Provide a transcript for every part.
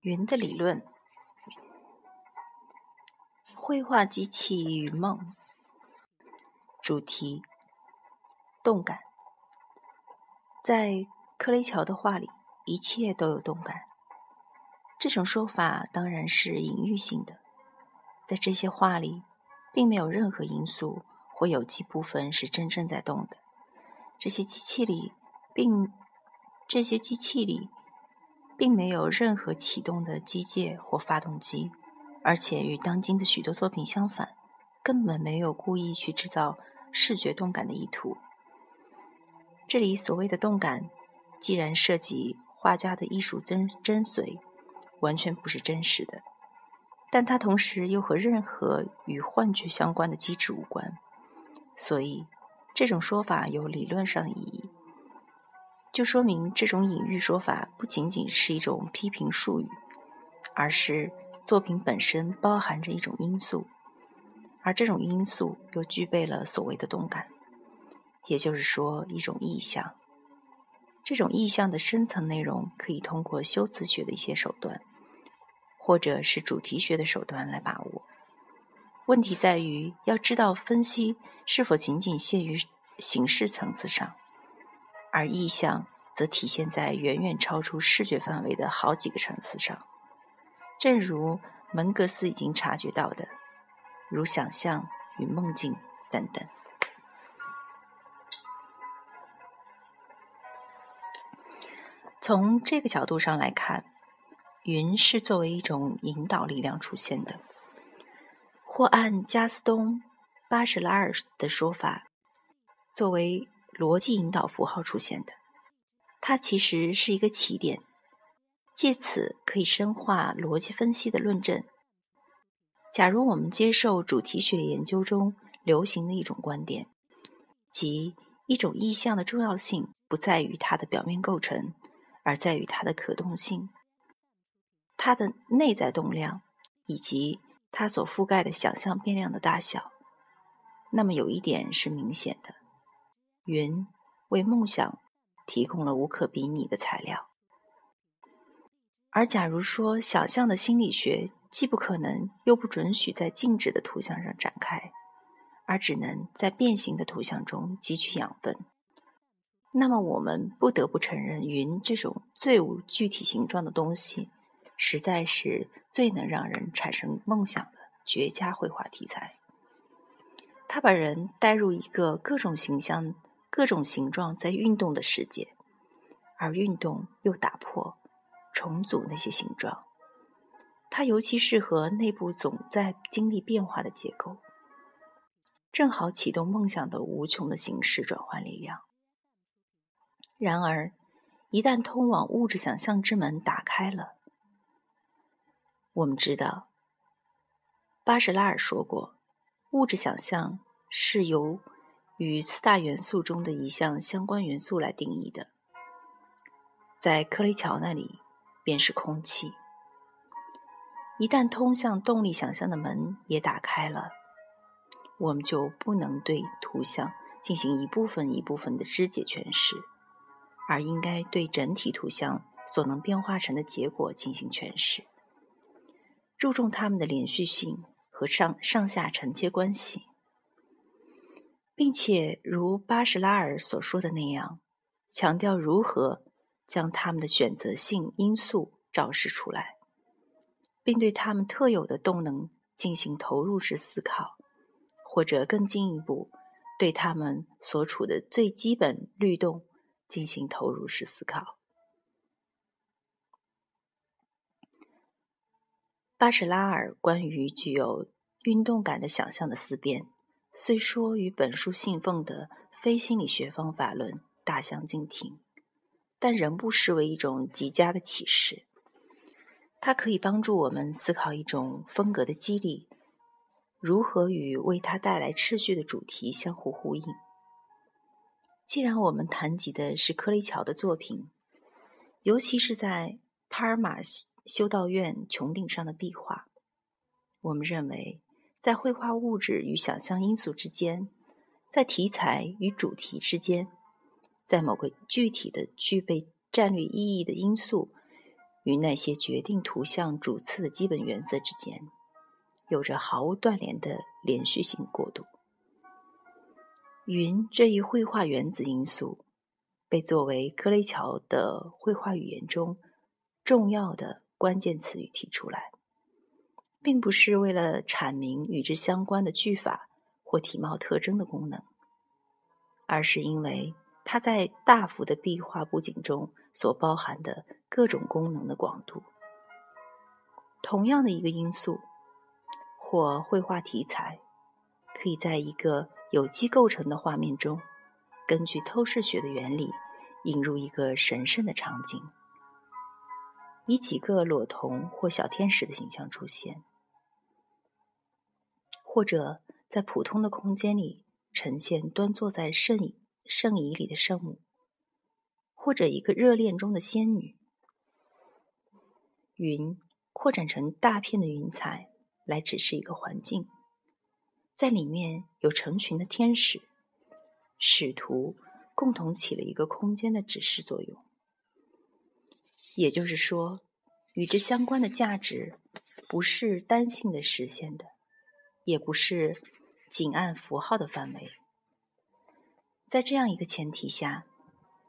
云的理论，绘画机器与梦，主题动感。在克雷乔的画里，一切都有动感。这种说法当然是隐喻性的，在这些画里，并没有任何因素或有机部分是真正在动的。这些机器里，并这些机器里。并没有任何启动的机械或发动机，而且与当今的许多作品相反，根本没有故意去制造视觉动感的意图。这里所谓的动感，既然涉及画家的艺术真真髓，完全不是真实的，但它同时又和任何与幻觉相关的机制无关，所以这种说法有理论上的意义。就说明这种隐喻说法不仅仅是一种批评术语，而是作品本身包含着一种因素，而这种因素又具备了所谓的动感，也就是说一种意象。这种意象的深层内容可以通过修辞学的一些手段，或者是主题学的手段来把握。问题在于要知道分析是否仅仅限于形式层次上。而意象则体现在远远超出视觉范围的好几个层次上，正如门格斯已经察觉到的，如想象与梦境等等。从这个角度上来看，云是作为一种引导力量出现的，或按加斯东·巴什拉尔的说法，作为。逻辑引导符号出现的，它其实是一个起点，借此可以深化逻辑分析的论证。假如我们接受主题学研究中流行的一种观点，即一种意象的重要性不在于它的表面构成，而在于它的可动性、它的内在动量以及它所覆盖的想象变量的大小，那么有一点是明显的。云为梦想提供了无可比拟的材料，而假如说想象的心理学既不可能又不准许在静止的图像上展开，而只能在变形的图像中汲取养分，那么我们不得不承认，云这种最无具体形状的东西，实在是最能让人产生梦想的绝佳绘画题材。它把人带入一个各种形象。各种形状在运动的世界，而运动又打破、重组那些形状。它尤其适合内部总在经历变化的结构，正好启动梦想的无穷的形式转换力量。然而，一旦通往物质想象之门打开了，我们知道，巴什拉尔说过，物质想象是由。与四大元素中的一项相关元素来定义的，在克雷乔那里便是空气。一旦通向动力想象的门也打开了，我们就不能对图像进行一部分一部分的肢解诠释，而应该对整体图像所能变化成的结果进行诠释，注重它们的连续性和上上下承接关系。并且如巴什拉尔所说的那样，强调如何将他们的选择性因素昭示出来，并对他们特有的动能进行投入式思考，或者更进一步，对他们所处的最基本律动进行投入式思考。巴什拉尔关于具有运动感的想象的思辨。虽说与本书信奉的非心理学方法论大相径庭，但仍不失为一种极佳的启示。它可以帮助我们思考一种风格的激励如何与为它带来秩序的主题相互呼应。既然我们谈及的是柯雷乔的作品，尤其是在帕尔马修道院穹顶上的壁画，我们认为。在绘画物质与想象因素之间，在题材与主题之间，在某个具体的具备战略意义的因素与那些决定图像主次的基本原则之间，有着毫无断联的连续性过渡。云这一绘画原子因素被作为科雷乔的绘画语言中重要的关键词语提出来，并不是为了阐明与之相关的句法或体貌特征的功能，而是因为它在大幅的壁画布景中所包含的各种功能的广度。同样的一个因素或绘画题材，可以在一个有机构成的画面中，根据透视学的原理，引入一个神圣的场景，以几个裸童或小天使的形象出现，或者在普通的空间里呈现端坐在圣椅圣椅里的圣母，或者一个热恋中的仙女。云扩展成大片的云彩，来指示一个环境。在里面有成群的天使、使徒，共同起了一个空间的指示作用。也就是说，与之相关的价值不是单性的实现的，也不是仅按符号的范围。在这样一个前提下，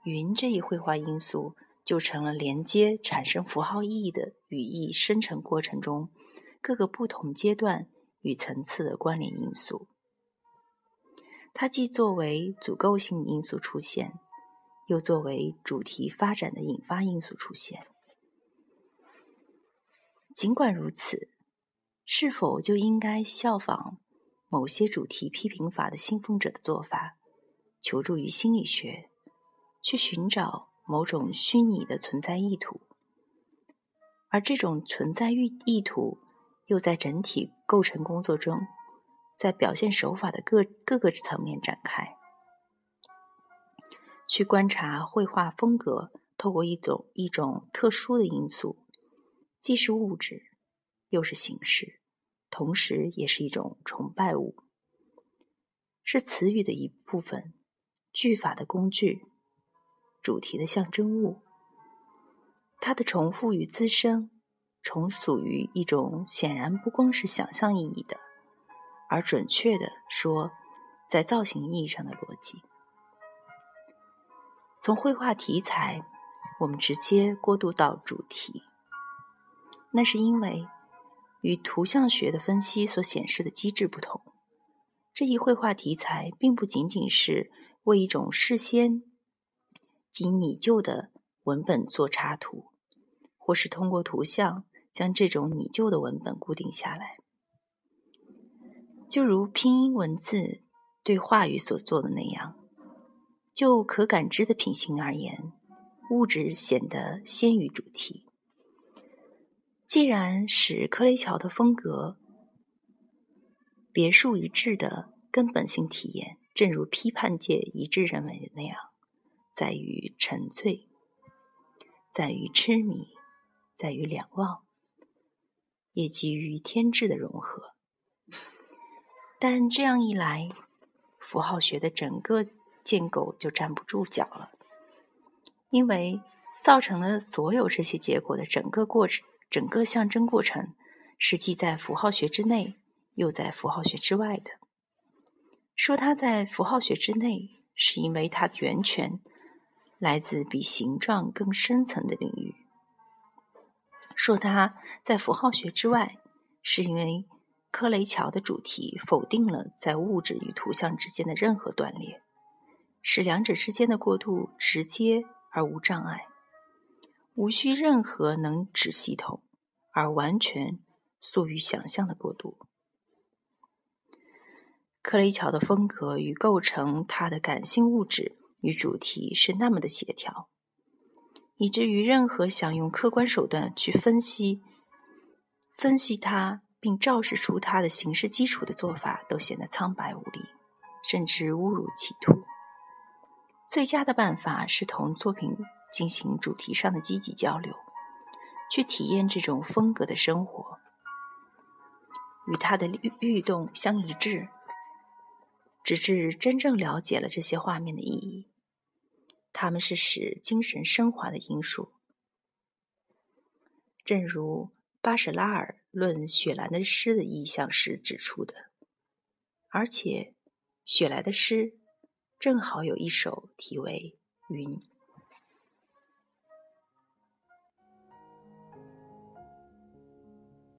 云这一绘画因素就成了连接产生符号意义的语义生成过程中各个不同阶段。与层次的关联因素，它既作为组构性因素出现，又作为主题发展的引发因素出现。尽管如此，是否就应该效仿某些主题批评法的信奉者的做法，求助于心理学，去寻找某种虚拟的存在意图？而这种存在意意图。又在整体构成工作中，在表现手法的各各个层面展开，去观察绘画风格。透过一种一种特殊的因素，既是物质，又是形式，同时也是一种崇拜物，是词语的一部分，句法的工具，主题的象征物。它的重复与滋生。从属于一种显然不光是想象意义的，而准确的说，在造型意义上的逻辑。从绘画题材，我们直接过渡到主题，那是因为与图像学的分析所显示的机制不同。这一绘画题材并不仅仅是为一种事先及拟就的文本做插图，或是通过图像。将这种拟就的文本固定下来，就如拼音文字对话语所做的那样。就可感知的品行而言，物质显得先于主题。既然使克雷乔的风格别树一帜的根本性体验，正如批判界一致认为的那样，在于沉醉，在于痴迷，在于两忘。也基于天质的融合，但这样一来，符号学的整个建构就站不住脚了，因为造成了所有这些结果的整个过程、整个象征过程，是既在符号学之内，又在符号学之外的。说它在符号学之内，是因为它的源泉来自比形状更深层的领域。说它在符号学之外，是因为科雷乔的主题否定了在物质与图像之间的任何断裂，使两者之间的过渡直接而无障碍，无需任何能指系统，而完全素于想象的过渡。克雷乔的风格与构成他的感性物质与主题是那么的协调。以至于任何想用客观手段去分析、分析它，并昭示出它的形式基础的做法，都显得苍白无力，甚至误入歧途。最佳的办法是同作品进行主题上的积极交流，去体验这种风格的生活，与他的律律动相一致，直至真正了解了这些画面的意义。它们是使精神升华的因素。正如巴舍拉尔论雪莱的诗的意象时指出的，而且雪莱的诗正好有一首题为《云》。